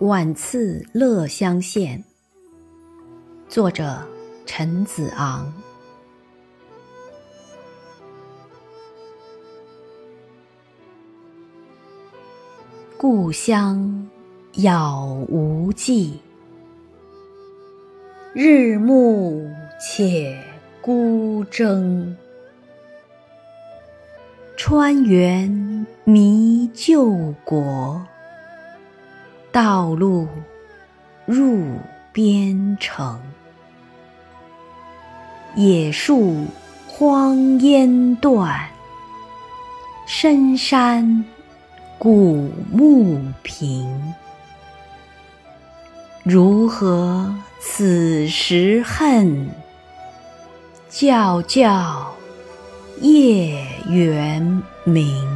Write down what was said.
晚次乐乡县，作者陈子昂。故乡杳无际，日暮且孤征。川原迷旧国。道路入边城，野树荒烟断，深山古木平。如何此时恨？教教夜圆明。